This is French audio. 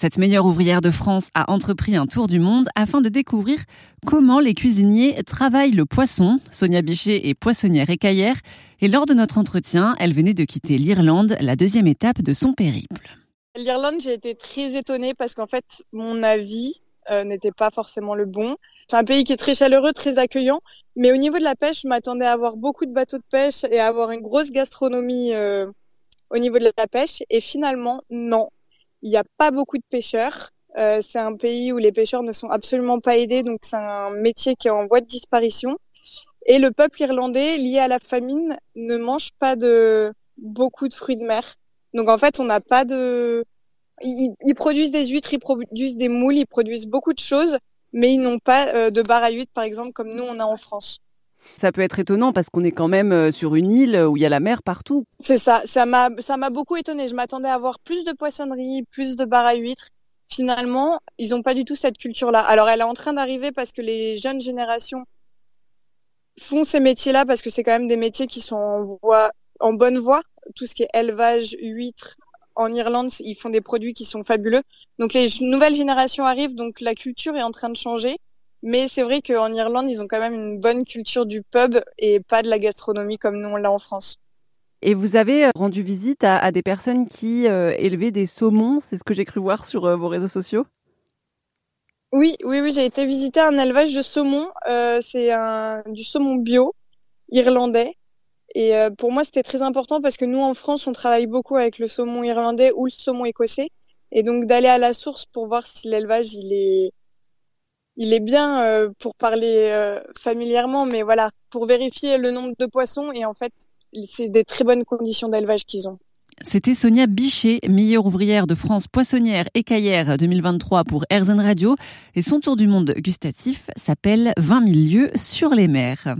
Cette meilleure ouvrière de France a entrepris un tour du monde afin de découvrir comment les cuisiniers travaillent le poisson. Sonia Bichet est poissonnière écaillère et lors de notre entretien, elle venait de quitter l'Irlande, la deuxième étape de son périple. L'Irlande, j'ai été très étonnée parce qu'en fait, mon avis euh, n'était pas forcément le bon. C'est un pays qui est très chaleureux, très accueillant, mais au niveau de la pêche, je m'attendais à avoir beaucoup de bateaux de pêche et à avoir une grosse gastronomie euh, au niveau de la pêche. Et finalement, non, il n'y a pas beaucoup de pêcheurs. Euh, c'est un pays où les pêcheurs ne sont absolument pas aidés, donc c'est un métier qui est en voie de disparition. Et le peuple irlandais, lié à la famine, ne mange pas de beaucoup de fruits de mer. Donc en fait, on n'a pas de. Ils, produisent des huîtres, ils produisent des moules, ils produisent beaucoup de choses, mais ils n'ont pas euh, de bar à huîtres, par exemple, comme nous on a en France. Ça peut être étonnant parce qu'on est quand même euh, sur une île où il y a la mer partout. C'est ça, ça m'a, beaucoup étonné. Je m'attendais à avoir plus de poissonnerie, plus de bar à huîtres. Finalement, ils n'ont pas du tout cette culture-là. Alors, elle est en train d'arriver parce que les jeunes générations font ces métiers-là parce que c'est quand même des métiers qui sont en, voie, en bonne voie. Tout ce qui est élevage, huîtres, en Irlande, ils font des produits qui sont fabuleux. Donc les nouvelles générations arrivent, donc la culture est en train de changer. Mais c'est vrai qu'en Irlande, ils ont quand même une bonne culture du pub et pas de la gastronomie comme nous on l'a en France. Et vous avez euh, rendu visite à, à des personnes qui euh, élevaient des saumons, c'est ce que j'ai cru voir sur euh, vos réseaux sociaux? Oui, oui, oui, j'ai été visiter un élevage de saumon. Euh, c'est du saumon bio irlandais. Et pour moi, c'était très important parce que nous, en France, on travaille beaucoup avec le saumon irlandais ou le saumon écossais. Et donc d'aller à la source pour voir si l'élevage il est il est bien euh, pour parler euh, familièrement, mais voilà, pour vérifier le nombre de poissons. Et en fait, c'est des très bonnes conditions d'élevage qu'ils ont. C'était Sonia Bichet, meilleure ouvrière de France poissonnière et caillère 2023 pour Airzen Radio. Et son tour du monde gustatif s'appelle 20 000 lieux sur les mers.